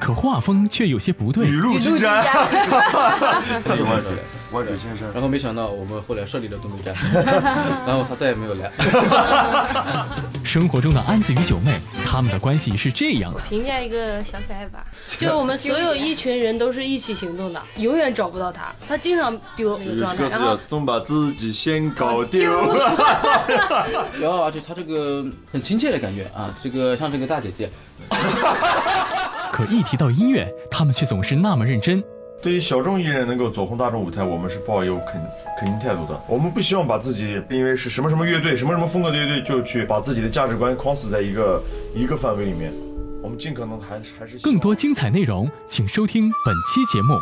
可画风却有些不对。雨露均沾。先生。然后没想到我们后来设立了东北站，然后他再也没有来。生活中的安子与九妹，他们的关系是这样的。评价一个小可爱吧，就我们所有一群人都是一起行动的，永远找不到他，他经常丢那个状态，然后总把自己先搞丢。然后而且他这个很亲切的感觉啊，这个像这个大姐姐。可一提到音乐，他们却总是那么认真。对于小众艺人能够走红大众舞台，我们是抱有肯肯定态度的。我们不希望把自己因为是什么什么乐队、什么什么风格的乐队，就去把自己的价值观框死在一个一个范围里面。我们尽可能还还是更多精彩内容，请收听本期节目。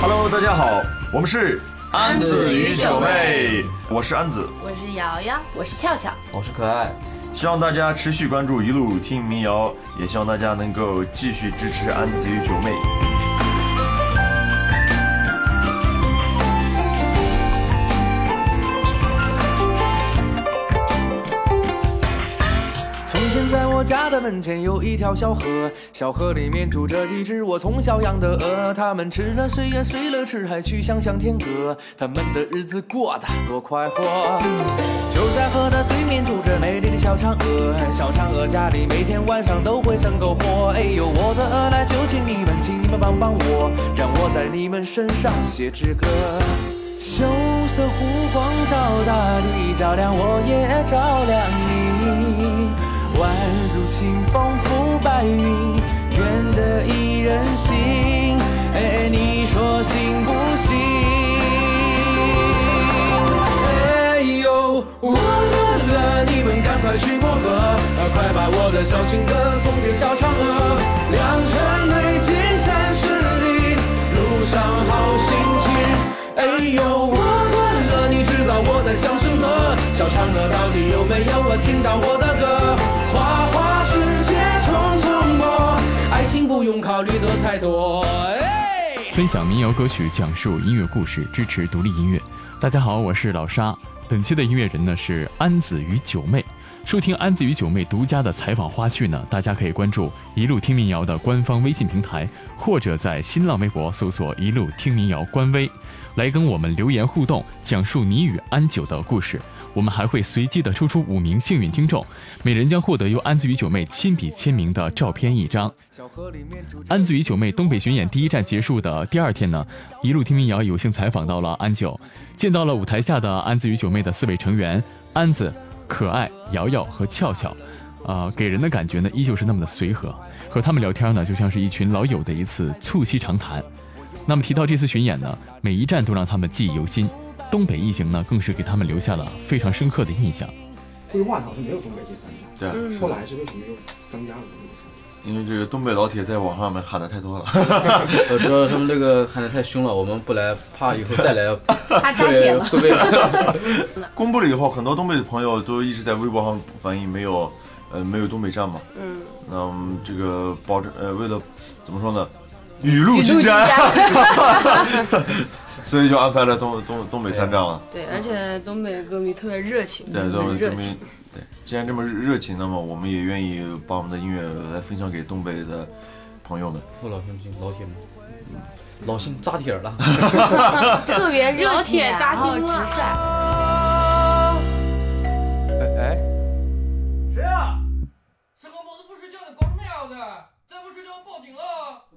Hello，大家好，我们是。安子与九妹，我是安子，我是瑶瑶，我是俏俏，我是可爱。希望大家持续关注一路听民谣，也希望大家能够继续支持安子与九妹。家的门前有一条小河，小河里面住着几只我从小养的鹅，它们吃了睡呀睡了吃，还去想想天歌，它们的日子过得多快活。就在河的对面住着美丽的小嫦娥，小嫦娥家里每天晚上都会生篝火。哎呦，我的鹅来，就请你们，请你们帮帮我，让我在你们身上写支歌。羞涩湖光照大地，照亮我也照亮你。宛如清风拂白云，愿得一人心。哎，你说行不行？哎呦，我的鹅，你们赶快去过河，快把我的小情歌送给小嫦娥。良辰美景三十里，路上好心情。哎呦，我的，你知道我在想什么？小嫦娥到底有没有我听到我的歌？花花世界匆匆过，爱情不用考虑的太多。分享民谣歌曲，讲述音乐故事，支持独立音乐。大家好，我是老沙。本期的音乐人呢是安子与九妹。收听安子与九妹独家的采访花絮呢，大家可以关注“一路听民谣”的官方微信平台，或者在新浪微博搜索“一路听民谣”官微，来跟我们留言互动，讲述你与安九的故事。我们还会随机的抽出五名幸运听众，每人将获得由安子与九妹亲笔签名的照片一张。安子与九妹东北巡演第一站结束的第二天呢，一路听民谣有幸采访到了安九，见到了舞台下的安子与九妹的四位成员安子、可爱、瑶瑶和俏俏，啊，给人的感觉呢依旧是那么的随和，和他们聊天呢就像是一群老友的一次促膝长谈。那么提到这次巡演呢，每一站都让他们记忆犹新。东北一行呢，更是给他们留下了非常深刻的印象。规划好像没有东北这三家，对，后来是为什么又增加了东北三家？因为这个东北老铁在网上面喊的太多了，我知道他们这个喊的太凶了，我们不来，怕以后再来 怕扎铁了。会被 公布了以后，很多东北的朋友都一直在微博上反映没有，呃，没有东北站嘛。嗯。那我们这个保证，呃，为了怎么说呢？雨露均沾。所以就安排了东东东北三站了。对，而且东北歌迷特别热情。对，东北歌迷。对，既然这么热情，那么我们也愿意把我们的音乐来分享给东北的朋友们。父老乡亲，老铁们，老心扎铁了。特别热情，扎心了。哎哎，谁啊？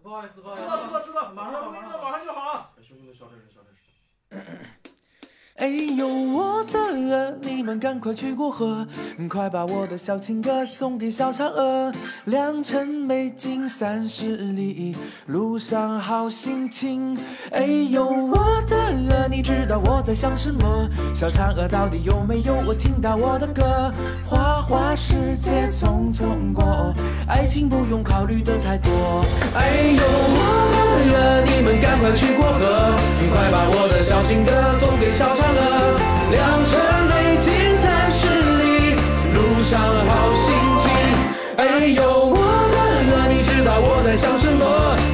不好意思，不好意思。知道，知道，知道，马上，马上，马上就好。哎呦，我的鹅，你们赶快去过河，快把我的小情歌送给小嫦娥。良辰美景三十里，路上好心情。哎呦，我的鹅，你知道我在想什么？小嫦娥到底有没有我听到我的歌？花花世界匆匆过，爱情不用考虑的太多。哎呦，我了，你们赶快去过河，快把我的小情歌送给小嫦娥。良辰美景三十里，路上好心情。哎呦，我的鹅，你知道我在想什么？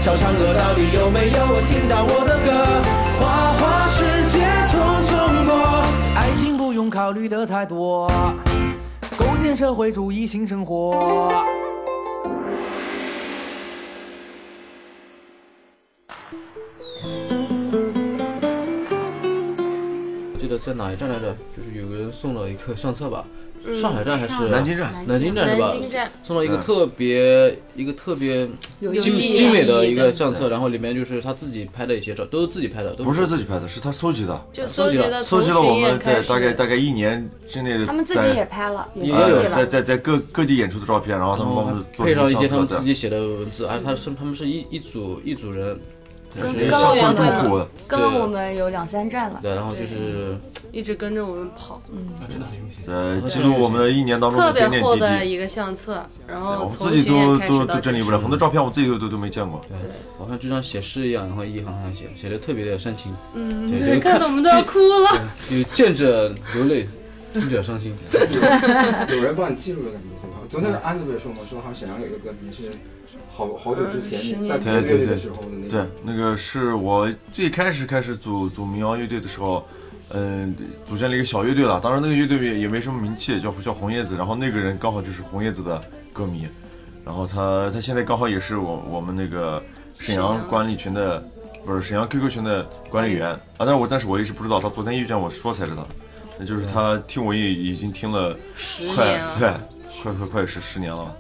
小嫦娥到底有没有我听到我的歌？花花世界匆匆过，爱情不用考虑的太多，构建社会主义新生活。我记得在哪一站来着？就是有个人送了一个相册吧，嗯。上海站还是南京站。南京站是吧？南京站。送了一个嗯特别一个特别精精美的一个相册，然后里面就是他自己拍的一些照，都是自己拍的，都不是自己拍的，是他搜集的，就搜集了。搜集了我们对演开始。大概大概一年之内的，他们自己也拍了，也有在。在在各各地演出的照片，然后他们帮我们配上一些他们自己写的文字，啊，他是他们是一一组一组人，跟就是跟了我们，跟了我们有两三站了。对，然后就是一直跟着我们跑，嗯，真的呃，记录我们的一年当中特别。厚的一个相册，然我后们自己都都都整理不了，很多照片我自己都都都没见过。对，好像就像写诗一样，然后一行行写，写的特别的煽情。嗯，对，对，就是看得我们都要哭了。对，有见者流泪，听者伤心。有人帮你记录的感觉。昨天安子不也说嘛，说好像沈阳有一个歌迷是好好久之前你在对对对乐队的时候的那对，，那个是我最开始开始组组民谣乐队的时候，嗯，组建了一个小乐队了。当时那个乐队也也没什么名气，叫叫红叶子。然后那个人刚好就是红叶子的歌迷，然后他他现在刚好也是我我们那个沈阳管理群的，不是沈阳 QQ 群的管理员啊。但是我但是我一直不知道，他昨天遇见我说才知道，那就是他听我也已经听了快对，快快快十十年了。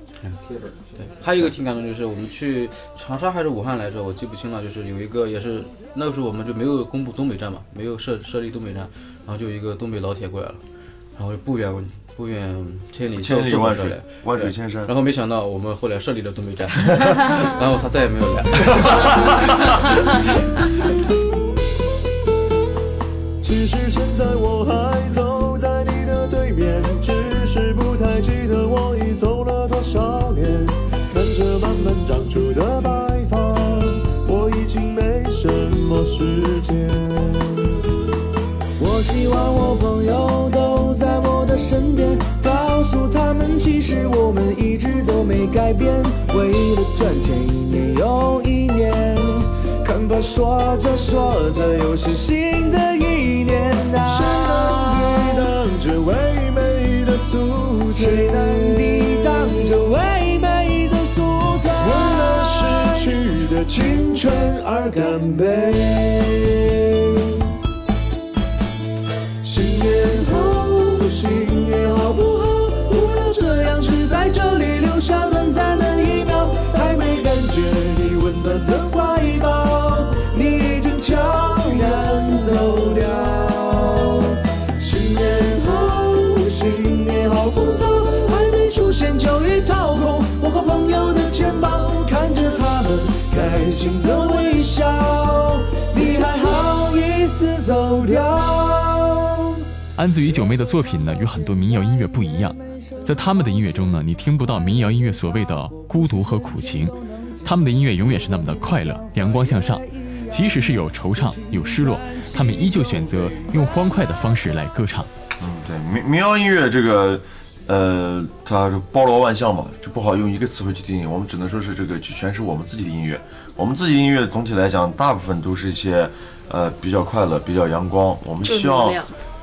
贴本。对，还有一个挺感动，就是我们去长沙还是武汉来着，我记不清了。就是有一个也是那个时候我们就没有公布东北站嘛，没有设设立东北站，然后就有一个东北老铁过来了，然后不远不远千里千里万水万水对千山然后没想到我们后来设立了东北站，然后他再也没有来。其实现在我还走在少年。看着慢慢长出的白发，我已经没什么时间。我希望我朋友都在我的身边，告诉他们其实我们一直都没改变。为了赚钱，一年又一年，看吧，说着说着又是新的一年谁能抵！挡这唯谁能抵挡这唯美的宿醉？为了逝去的青春而干杯。开心的微笑，你还好意思走掉？安子与九妹的作品呢，与很多民谣音乐不一样，在他们的音乐中呢，你听不到民谣音乐所谓的孤独和苦情，他们的音乐永远是那么的快乐、阳光向上，即使是有惆怅、有失落，他们依旧选择用欢快的方式来歌唱。嗯，对，民民谣音乐这个，呃，它包罗万象嘛，就不好用一个词汇去定义，我们只能说是这个去诠释我们自己的音乐。我们自己音乐总体来讲，大部分都是一些，呃，比较快乐、比较阳光。我们希望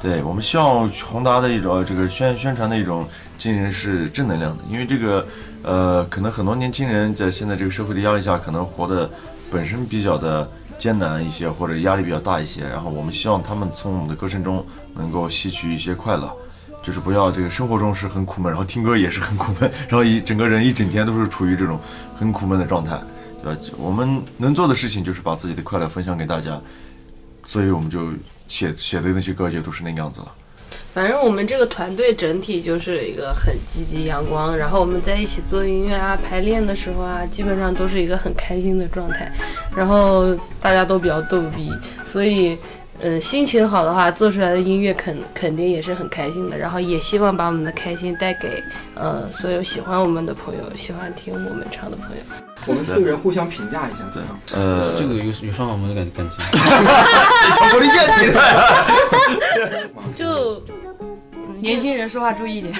对我们希望宏达的一种呃这个宣宣传的一种精神是正能量的，因为这个，呃，可能很多年轻人在现在这个社会的压力下，可能活得本身比较的艰难一些，或者压力比较大一些。然后我们希望他们从我们的歌声中能够吸取一些快乐，就是不要这个生活中是很苦闷，然后听歌也是很苦闷，然后一整个人一整天都是处于这种很苦闷的状态，对吧？我们能做的事情就是把自己的快乐分享给大家，所以我们就写写的那些歌就都是那个样子了。反正我们这个团队整体就是一个很积极阳光，然后我们在一起做音乐啊、排练的时候啊，基本上都是一个很开心的状态，然后大家都比较逗逼，所以。嗯，心情好的话，做出来的音乐肯肯定也是很开心的。然后也希望把我们的开心带给呃所有喜欢我们的朋友，喜欢听我们唱的朋友。我们四个人互相评价一下，对呃，这个有有伤我们的感感情。挑拨离间你就年轻人说话注意点。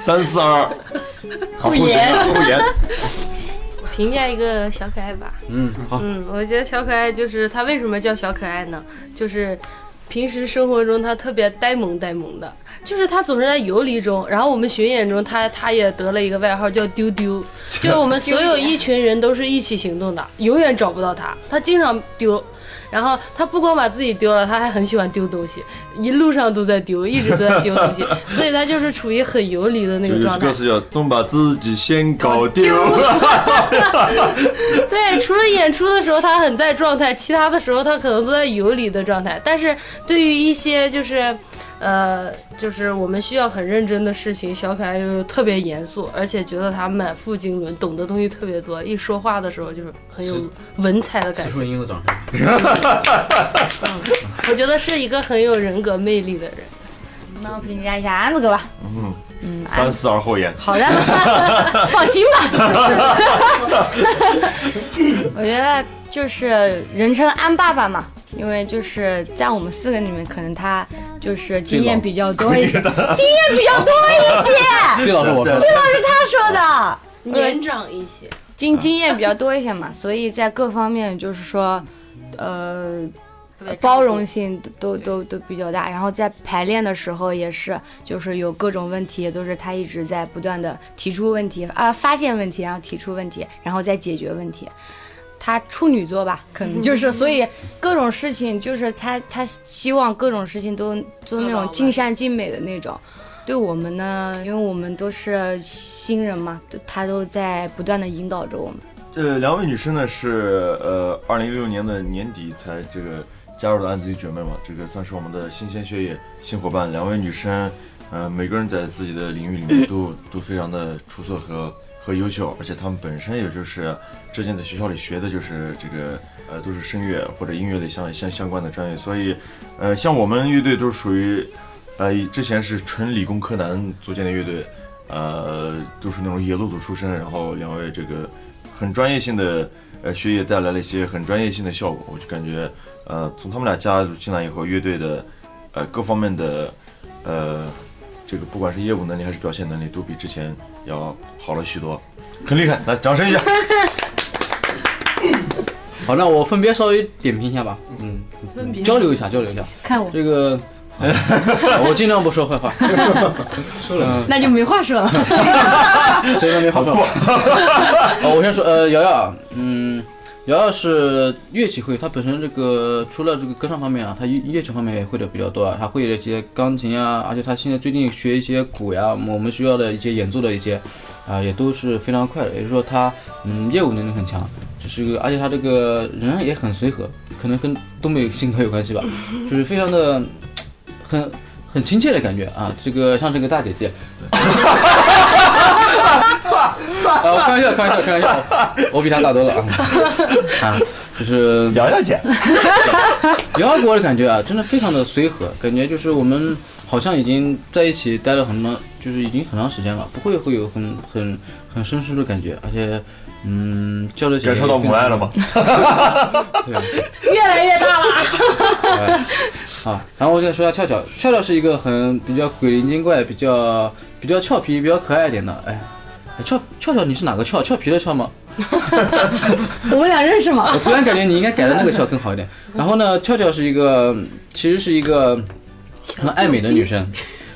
三四二，护言护颜。评价一个小可爱吧。嗯，好。嗯，我觉得小可爱就是他为什么叫小可爱呢？就是平时生活中他特别呆萌呆萌的，就是他总是在游离中。然后我们巡演中，他他也得了一个外号叫丢丢，就我们所有一群人都是一起行动的，永远找不到他，他经常丢。然后他不光把自己丢了，他还很喜欢丢东西，一路上都在丢，一直都在丢东西，所以他就是处于很游离的那个状态。这个是要总把自己先搞丢。对，除了演出的时候他很在状态，其他的时候他可能都在游离的状态。但是对于一些就是。呃，就是我们需要很认真的事情，小可爱又特别严肃，而且觉得他满腹经纶，懂的东西特别多，一说话的时候就是很有文采的感觉。我觉得是一个很有人格魅力的人。那我评价一下安子哥吧。嗯嗯，三思而后言。好的，放心吧。我觉得就是人称安爸爸嘛。因为就是在我们四个里面，可能他就是经验比较多一些，经验比较多一些。这老师我说，这老师他说的，年长一些，经经验比较多一些嘛，所以在各方面就是说，呃，包容性都都都比较大。然后在排练的时候也是，就是有各种问题，都是他一直在不断的提出问题啊，发现问题，然后提出问题，然后再解决问题。他处女座吧，可能就是，所以各种事情就是他他希望各种事情都做那种尽善尽美的那种。对我们呢，因为我们都是新人嘛，他都在不断的引导着我们。呃两位女生呢是呃，二零一六年的年底才这个加入的安子与姐妹嘛，这个算是我们的新鲜血液、新伙伴。两位女生，呃，每个人在自己的领域里面都都非常的出色和。和优秀，而且他们本身也就是之前在学校里学的就是这个呃都是声乐或者音乐类相相相关的专业，所以呃像我们乐队都是属于呃之前是纯理工科男组建的乐队，呃都是那种野路子出身，然后两位这个很专业性的呃学业带来了一些很专业性的效果，我就感觉呃从他们俩加入进来以后，乐队的呃各方面的呃。这个不管是业务能力还是表现能力，都比之前要好了许多，很厉害，来掌声一下。好，那我分别稍微点评一下吧，嗯，交流一下，交流一下。看我这个，我尽量不说坏话。说了，那就没话说了。谁都没话说。好，我先说，呃，瑶瑶，嗯。主要是乐器会，他本身这个除了这个歌唱方面啊，他乐器方面也会的比较多啊，他会一些钢琴啊，而且他现在最近学一些鼓呀，我们需要的一些演奏的一些啊，也都是非常快的，也就是说他嗯业务能力很强，就是而且他这个人也很随和，可能跟东北性格有关系吧，就是非常的很很亲切的感觉啊，这个像这个大姐姐。啊，开玩笑，开玩笑，开玩笑，我比他大多了啊！啊，就是瑶瑶姐，瑶瑶给我的感觉啊，真的非常的随和，感觉就是我们好像已经在一起待了很多，就是已经很长时间了，不会会有很很很生疏的感觉，而且嗯，交流起来感受到母爱了吗？对，越来越大了。啊，然后我再说下俏俏，俏俏是一个很比较鬼灵精怪，比较比较俏皮，比较可爱一点的，哎。俏俏俏，你是哪个俏？俏皮的俏吗？我们俩认识吗？我突然感觉你应该改的那个俏更好一点。然后呢，俏俏是一个，其实是一个很爱美的女生，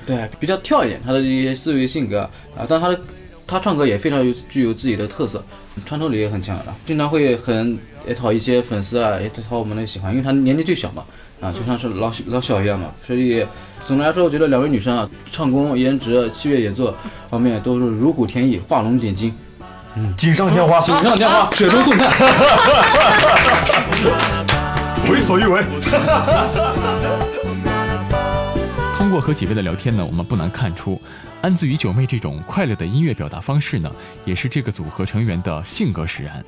对，比较跳一点，她的一些思维性格啊，但她的她唱歌也非常有具有自己的特色，穿透力也很强的，经常会很讨一些粉丝啊，也讨我们的喜欢，因为她年龄最小嘛，啊，就像是老老小一样嘛，所以。总的来说，我觉得两位女生啊，唱功、颜值、器乐演奏方面都是如虎添翼、画龙点睛，嗯，锦上添花，锦上添花，雪中送炭，为所欲为。通过和几位的聊天呢，我们不难看出，安子与九妹这种快乐的音乐表达方式呢，也是这个组合成员的性格使然。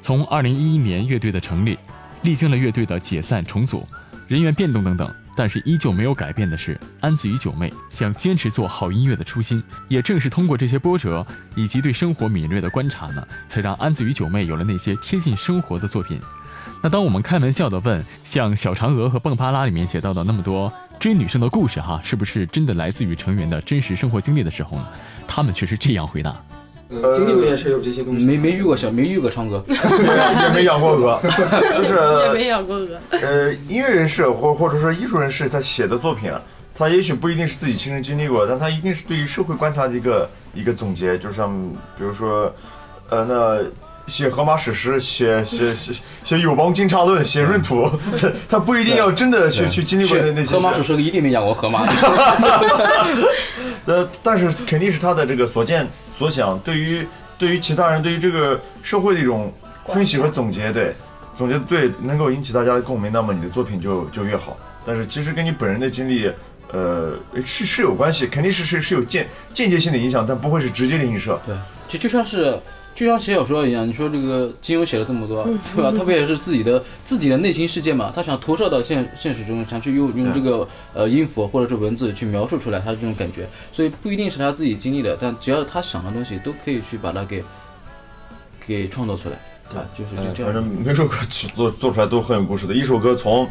从2011年乐队的成立，历经了乐队的解散重组、人员变动等等，但是依旧没有改变的是安子与九妹想坚持做好音乐的初心。也正是通过这些波折以及对生活敏锐的观察呢，才让安子与九妹有了那些贴近生活的作品。那当我们开玩笑的问，像《小嫦娥》和《蹦巴拉》里面写到的那么多追女生的故事哈，是不是真的来自于成员的真实生活经历的时候呢？他们却是这样回答。呃，经历过也是有这些东西，没没遇过小，没遇过唱歌，也没养过鹅，就是 也没养过鹅。呃，音乐人士或或者说艺术人士，他写的作品啊，他也许不一定是自己亲身经历过，但他一定是对于社会观察的一个一个总结，就像比如说，呃，那写荷马史诗、写写写写友邦惊诧论、写闰土，他他不一定要真的去去经历过那那些。荷马史诗一定没养过荷马。呃，但是肯定是他的这个所见所想，对于对于其他人，对于这个社会的一种分析和总结，对，总结对，能够引起大家的共鸣，那么你的作品就就越好。但是其实跟你本人的经历，呃，是是有关系，肯定是是是有间间接性的影响，但不会是直接的映射。对，就就像是。就像写小说一样，你说这个金庸写了这么多，对吧？特别也是自己的自己的内心世界嘛，他想投射到现现实中，想去用用这个呃音符或者是文字去描述出来他的这种感觉，所以不一定是他自己经历的，但只要他想的东西，都可以去把它给给创作出来。对，就是就这样。反正每首歌曲做做出来都很有故事的。一首歌从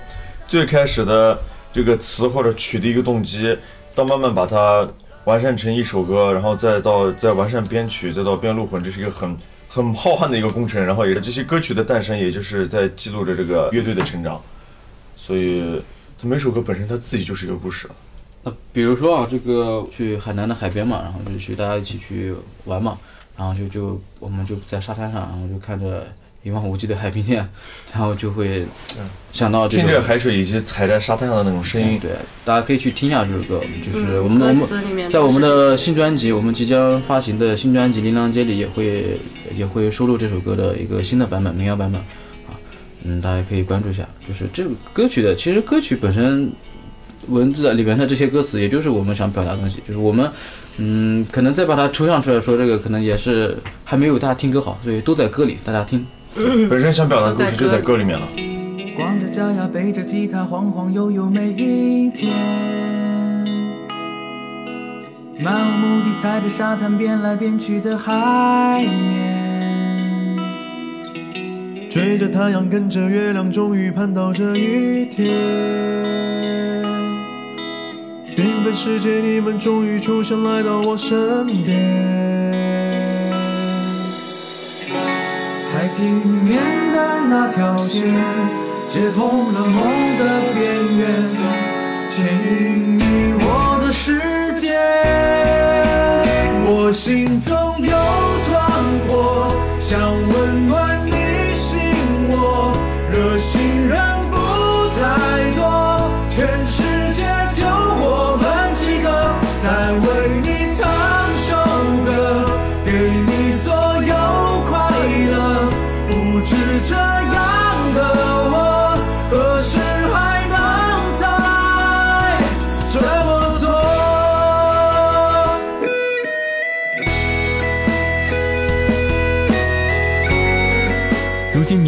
最开始的这个词或者曲的一个动机，到慢慢把它。完善成一首歌，然后再到再完善编曲，再到编录混，这是一个很很浩瀚的一个工程。然后也是这些歌曲的诞生，也就是在记录着这个乐队的成长。所以，它每首歌本身它自己就是一个故事。那比如说啊，这个去海南的海边嘛，然后就去大家一起去玩嘛，然后就就我们就在沙滩上，然后就看着。一望无际的海平线，然后就会想到听着海水以及踩在沙滩上的那种声音。对，大家可以去听一下这首歌，就是我们我们在我们的新专辑，我们即将发行的新专辑《琳琅街》里也会也会收录这首歌的一个新的版本，民谣版本啊，嗯，大家可以关注一下。就是这个歌曲的，其实歌曲本身文字里面的这些歌词，也就是我们想表达的东西，就是我们嗯，可能再把它抽象出来说，这个可能也是还没有大家听歌好，所以都在歌里，大家听。本身想表达的故事就在歌里面了。光着脚丫背着吉他晃晃悠悠每一天，漫无目的踩着沙滩边来变去的海面，追着太阳跟着月亮，终于盼到这一天。缤纷世界，你们终于出现来到我身边。平面的那条线，接通了梦的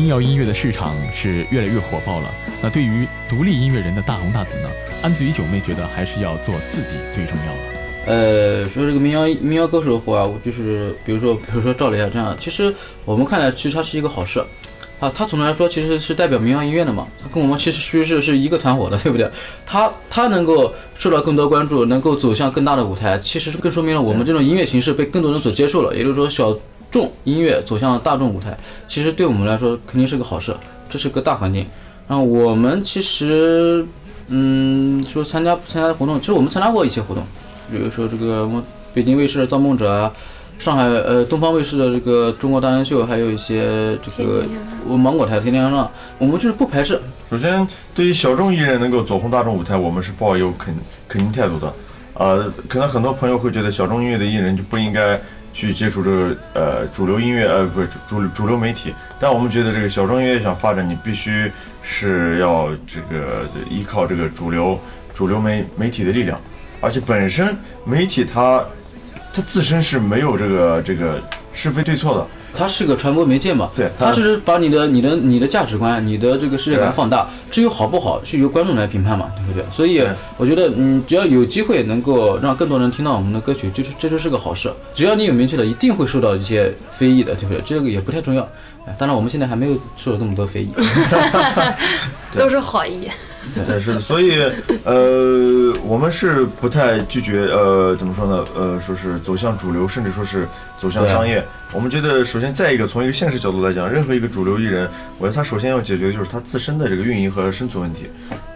民谣音乐的市场是越来越火爆了。那对于独立音乐人的大红大紫呢？安子与九妹觉得还是要做自己最重要了。呃，说这个民谣民谣歌手的话，就是比如说比如说赵雷啊这样，其实我们看来其实他是一个好事，啊，他总的来说其实是代表民谣音乐的嘛，他跟我们其实其实是是一个团伙的，对不对？他他能够受到更多关注，能够走向更大的舞台，其实更说明了我们这种音乐形式被更多人所接受了，也就是说小众音乐走向了大众舞台，其实对我们来说肯定是个好事，这是个大环境。然后我们其实，嗯，说参加参加活动，其实我们参加过一些活动。比如说这个北京卫视的《造梦者》啊，上海呃东方卫视的这个《中国达人秀》，还有一些这个我芒果台《天天向上》，我们就是不排斥。首先，对于小众艺人能够走红大众舞台，我们是抱有肯肯定态度的。呃，可能很多朋友会觉得小众音乐的艺人就不应该去接触这个呃主流音乐呃不是主主流媒体，但我们觉得这个小众音乐想发展，你必须是要这个依靠这个主流主流媒媒体的力量。而且本身媒体它它自身是没有这个这个是非对错的。它是个传播媒介嘛，对，它只是把你的、你的、你的价值观、你的这个世界观放大。至于好不好，是由观众来评判嘛，对不对？所以我觉得，嗯，只要有机会能够让更多人听到我们的歌曲，就是这就是个好事。只要你有名气了，一定会受到一些非议的，对不对？这个也不太重要。哎当然，我们现在还没有受到这么多非议，都是好意。对，是的，所以呃，我们是不太拒绝呃，怎么说呢？呃，说是走向主流，甚至说是走向商业。我们觉得，首先再一个，从一个现实角度来讲，任何一个主流艺人，我觉得他首先要解决的就是他自身的这个运营和生存问题。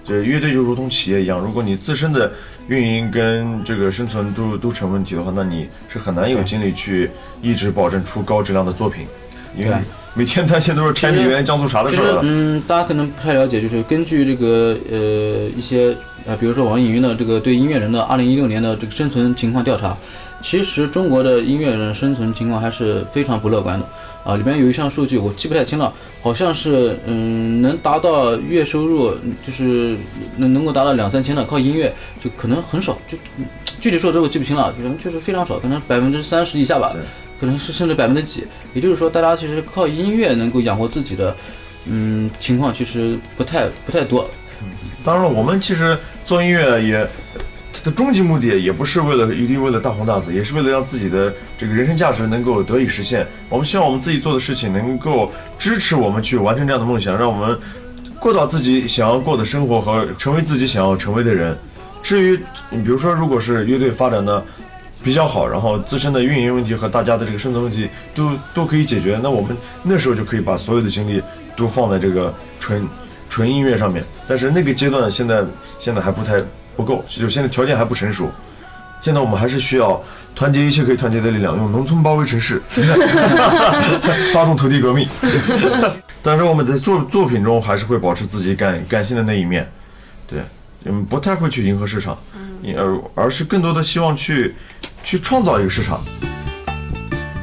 就乐队就如同企业一样，如果你自身的运营跟这个生存都都成问题的话，那你是很难有精力去一直保证出高质量的作品，因为每天担心都是柴米油盐酱醋茶的事儿了。嗯，大家可能不太了解，就是根据这个呃一些呃，比如说网易云的这个对音乐人的二零一六年的这个生存情况调查，其实中国的音乐人生存情况还是非常不乐观的啊。里边有一项数据我记不太清了，好像是嗯能达到月收入就是能能够达到两三千的，靠音乐就可能很少，就具体数字我记不清了，可能确实非常少，可能百分之三十以下吧。可能是甚至百分之几，也就是说，大家其实靠音乐能够养活自己的，嗯，情况其实不太不太多。当然了，我们其实做音乐也，它的终极目的也不是为了一定为了大红大紫，也是为了让自己的这个人生价值能够得以实现。我们希望我们自己做的事情能够支持我们去完成这样的梦想，让我们过到自己想要过的生活和成为自己想要成为的人。至于你比如说，如果是乐队发展的。比较好，然后自身的运营问题和大家的这个生存问题都都可以解决，那我们那时候就可以把所有的精力都放在这个纯纯音乐上面。但是那个阶段现在现在还不太不够，就现在条件还不成熟。现在我们还是需要团结一切可以团结的力量，用农村包围城市，发动土地革命。但是我们在作作品中还是会保持自己感感性的那一面，对，嗯，不太会去迎合市场，而而是更多的希望去。去创造一个市场。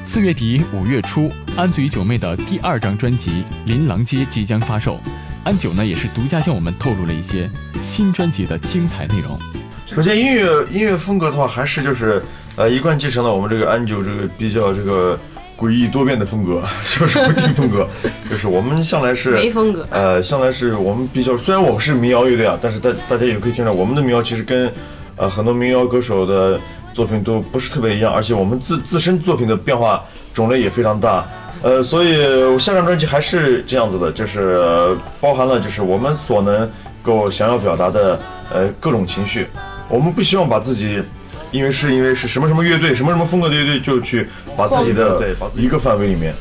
四月底五月初，安子与九妹的第二张专辑《琳琅街》即将发售。安九呢也是独家向我们透露了一些新专辑的精彩内容。首先，音乐音乐风格的话，还是就是呃一贯继承了我们这个安九这个比较这个诡异多变的风格，就是不定风格。就是我们向来是没风格，呃，向来是我们比较虽然我们是民谣乐队啊，但是大大家也可以听到我们的民谣其实跟呃很多民谣歌手的。作品都不是特别一样，而且我们自自身作品的变化种类也非常大，呃，所以我下张专辑还是这样子的，就是包含了就是我们所能够想要表达的呃各种情绪，我们不希望把自己，因为是因为是什么什么乐队什么什么风格的乐队就去把自己的一个范围里面，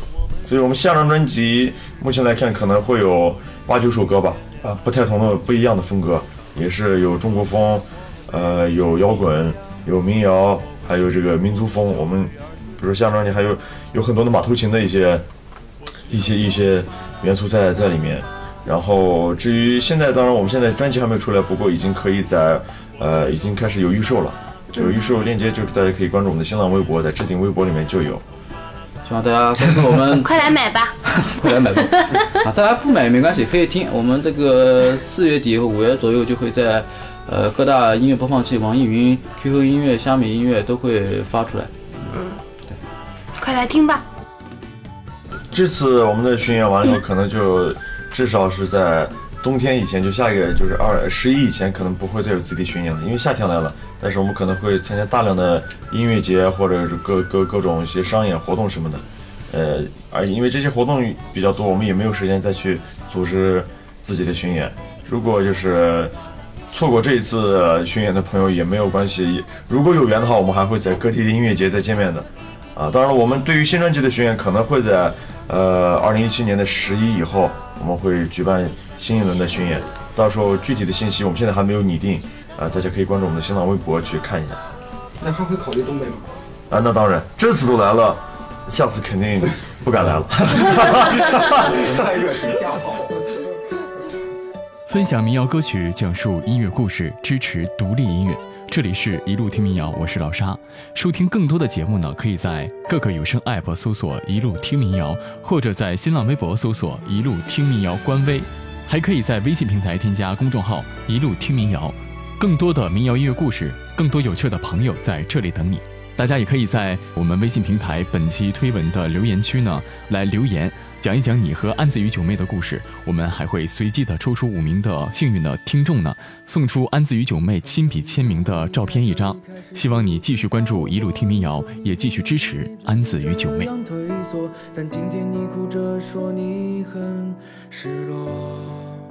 所以我们下张专辑目前来看可能会有八九首歌吧，啊，不太同的不一样的风格，也是有中国风，呃，有摇滚。有民谣，还有这个民族风。我们比如说下张专辑还有有很多的马头琴的一些一些一些元素在在里面。然后至于现在，当然我们现在专辑还没有出来，不过已经可以在呃已经开始有预售了。有预售链接，就是大家可以关注我们的新浪微博，在置顶微博里面就有。希望大家关注我们，快来买吧，快来买吧。啊，大家不买也没关系，可以听。我们这个四月底和五月左右就会在。呃，各大音乐播放器，网易云、QQ 音乐、虾米音乐都会发出来。嗯，对，快来听吧。这次我们的巡演完了以后，可能就至少是在冬天以前，就下一个就是二十一以前，可能不会再有自己巡演了，因为夏天来了。但是我们可能会参加大量的音乐节，或者是各各各种一些商演活动什么的。呃，而因为这些活动比较多，我们也没有时间再去组织自己的巡演。如果就是。错过这一次巡演的朋友也没有关系，如果有缘的话，我们还会在各地的音乐节再见面的。啊，当然了，我们对于新专辑的巡演可能会在呃二零一七年的十一以后，我们会举办新一轮的巡演。到时候具体的信息我们现在还没有拟定，啊，大家可以关注我们的新浪微博去看一下。那还会考虑东北吗？啊，那当然，这次都来了，下次肯定不敢来了。太热情吓跑。分享民谣歌曲，讲述音乐故事，支持独立音乐。这里是一路听民谣，我是老沙。收听更多的节目呢，可以在各个有声 App 搜索“一路听民谣”，或者在新浪微博搜索“一路听民谣”官微，还可以在微信平台添加公众号“一路听民谣”。更多的民谣音乐故事，更多有趣的朋友在这里等你。大家也可以在我们微信平台本期推文的留言区呢来留言，讲一讲你和安子与九妹的故事。我们还会随机的抽出五名的幸运的听众呢，送出安子与九妹亲笔签名的照片一张。希望你继续关注一路听民谣，也继续支持安子与九妹。但今天你哭着说你很失落。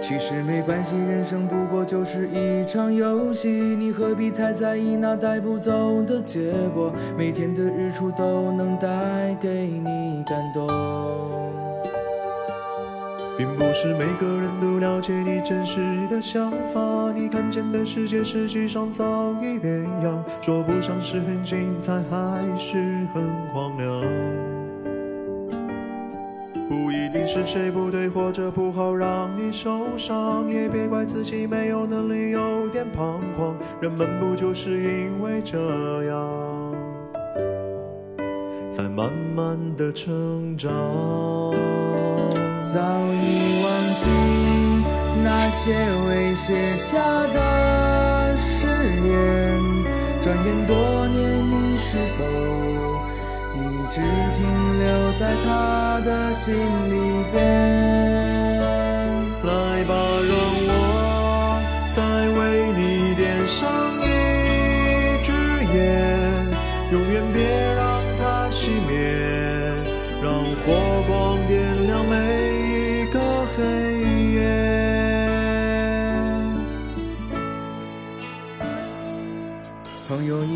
其实没关系，人生不过就是一场游戏，你何必太在意那带不走的结果？每天的日出都能带给你感动。并不是每个人都了解你真实的想法，你看见的世界实际上早已变样，说不上是很精彩，还是很荒凉。不一定是谁不对或者不好让你受伤，也别怪自己没有能力，有点彷徨。人们不就是因为这样，才慢慢的成长。早已忘记那些未写下的誓言，转眼多只停留在他的心里边？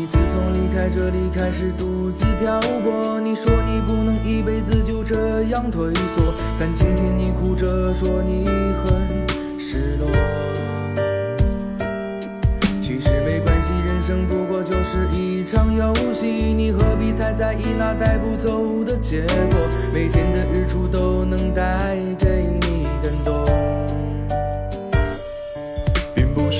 你自从离开这里开始独自漂泊，你说你不能一辈子就这样退缩，但今天你哭着说你很失落。其实没关系，人生不过就是一场游戏，你何必太在意那带不走的结果？每天的日出都能带给你感动。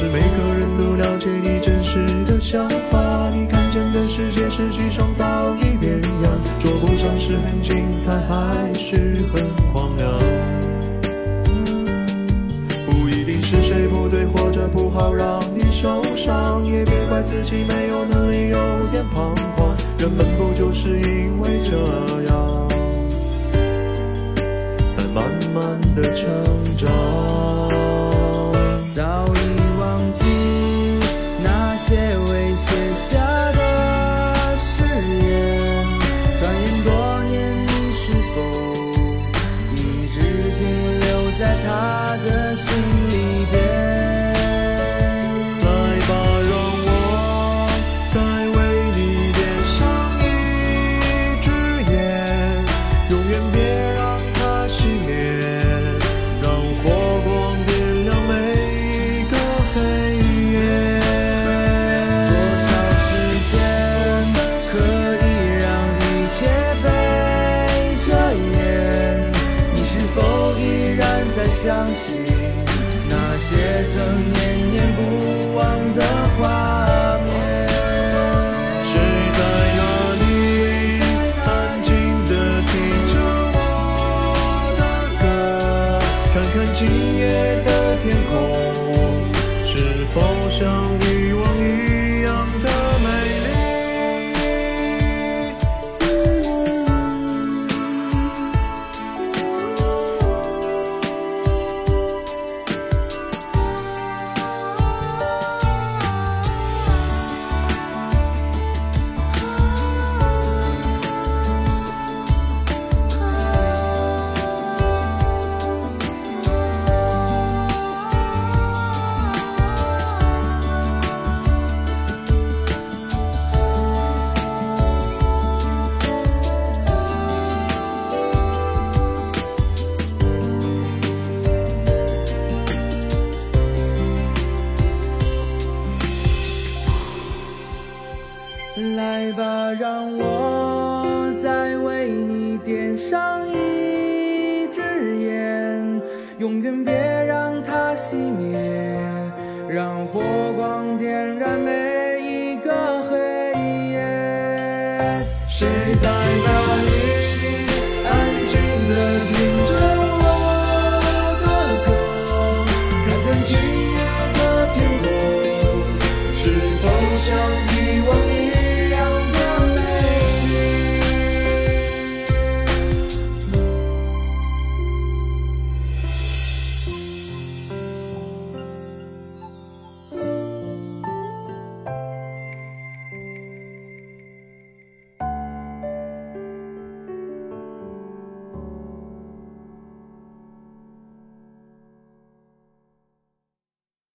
是每个人都了解你真实的想法，你看见的世界实际上早已变样，说不上是很精彩，还是很荒凉。不一定是谁不对或者不好让你受伤，也别怪自己没有能力，有点彷徨。人们不就是因为这样，才慢慢的成来吧，让我再为你点上一支烟，永远别让它熄灭，